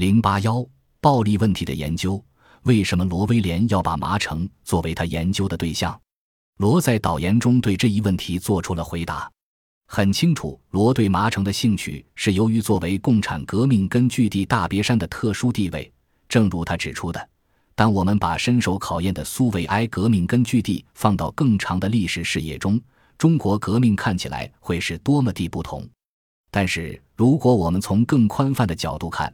零八幺暴力问题的研究，为什么罗威廉要把麻城作为他研究的对象？罗在导言中对这一问题做出了回答。很清楚，罗对麻城的兴趣是由于作为共产革命根据地大别山的特殊地位。正如他指出的，当我们把深受考验的苏维埃革命根据地放到更长的历史视野中，中国革命看起来会是多么地不同。但是，如果我们从更宽泛的角度看，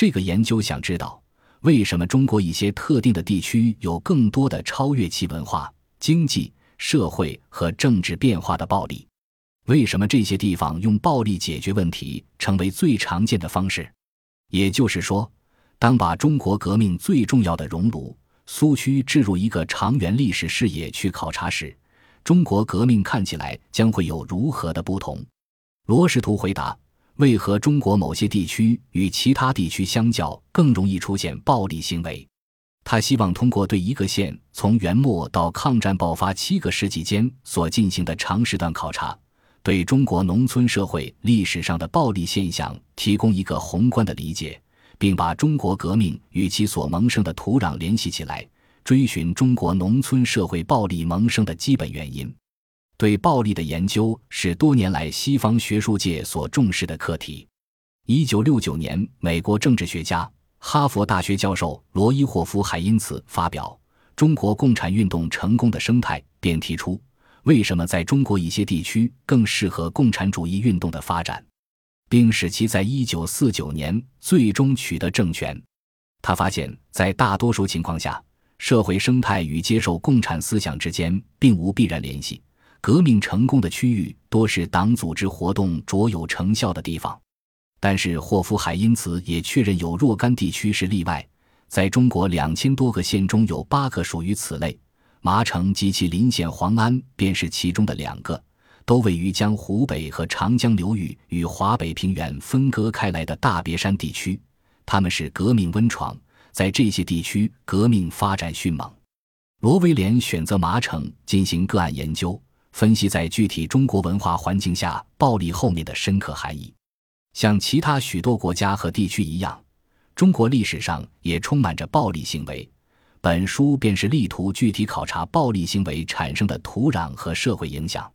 这个研究想知道为什么中国一些特定的地区有更多的超越其文化、经济、社会和政治变化的暴力。为什么这些地方用暴力解决问题成为最常见的方式？也就是说，当把中国革命最重要的熔炉苏区置入一个长远历史视野去考察时，中国革命看起来将会有如何的不同？罗试图回答：为何中国某些地区与其他地区相较更容易出现暴力行为？他希望通过对一个县从元末到抗战爆发七个世纪间所进行的长时段考察。对中国农村社会历史上的暴力现象提供一个宏观的理解，并把中国革命与其所萌生的土壤联系起来，追寻中国农村社会暴力萌生的基本原因。对暴力的研究是多年来西方学术界所重视的课题。一九六九年，美国政治学家、哈佛大学教授罗伊霍夫还因此发表《中国共产运动成功的生态》，便提出。为什么在中国一些地区更适合共产主义运动的发展，并使其在一九四九年最终取得政权？他发现，在大多数情况下，社会生态与接受共产思想之间并无必然联系。革命成功的区域多是党组织活动卓有成效的地方，但是霍夫海因此也确认有若干地区是例外。在中国两千多个县中有八个属于此类。麻城及其邻县黄安便是其中的两个，都位于将湖北和长江流域与华北平原分割开来的大别山地区。他们是革命温床，在这些地区革命发展迅猛。罗威廉选择麻城进行个案研究，分析在具体中国文化环境下暴力后面的深刻含义。像其他许多国家和地区一样，中国历史上也充满着暴力行为。本书便是力图具体考察暴力行为产生的土壤和社会影响。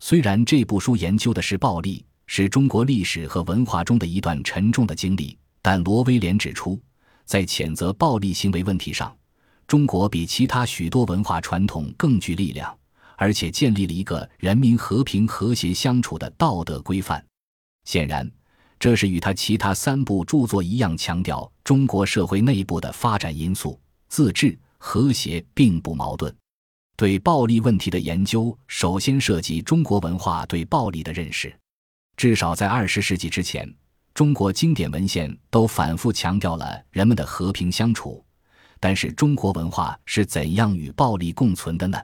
虽然这部书研究的是暴力，是中国历史和文化中的一段沉重的经历，但罗威廉指出，在谴责暴力行为问题上，中国比其他许多文化传统更具力量，而且建立了一个人民和平和谐相处的道德规范。显然，这是与他其他三部著作一样，强调中国社会内部的发展因素。自治和谐并不矛盾。对暴力问题的研究，首先涉及中国文化对暴力的认识。至少在二十世纪之前，中国经典文献都反复强调了人们的和平相处。但是，中国文化是怎样与暴力共存的呢？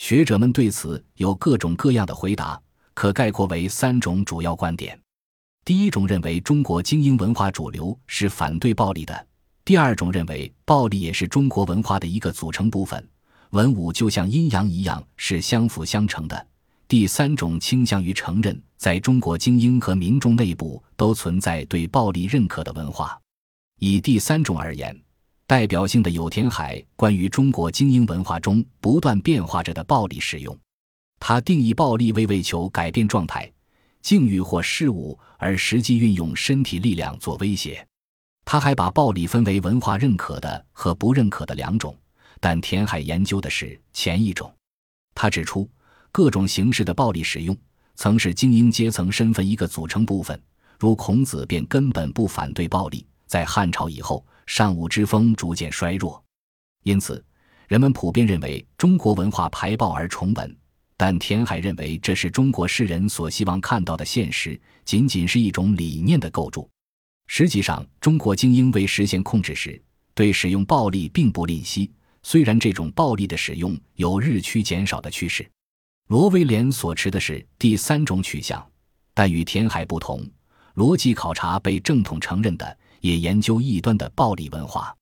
学者们对此有各种各样的回答，可概括为三种主要观点。第一种认为，中国精英文化主流是反对暴力的。第二种认为，暴力也是中国文化的一个组成部分，文武就像阴阳一样是相辅相成的。第三种倾向于承认，在中国精英和民众内部都存在对暴力认可的文化。以第三种而言，代表性的有田海关于中国精英文化中不断变化着的暴力使用。他定义暴力为为求改变状态、境遇或事物而实际运用身体力量做威胁。他还把暴力分为文化认可的和不认可的两种，但田海研究的是前一种。他指出，各种形式的暴力使用曾是精英阶层身份一个组成部分，如孔子便根本不反对暴力。在汉朝以后，尚武之风逐渐衰弱，因此人们普遍认为中国文化排暴而崇文。但田海认为，这是中国世人所希望看到的现实，仅仅是一种理念的构筑。实际上，中国精英为实现控制时，对使用暴力并不吝惜。虽然这种暴力的使用有日趋减少的趋势，罗威廉所持的是第三种取向，但与田海不同，逻辑考察被正统承认的，也研究异端的暴力文化。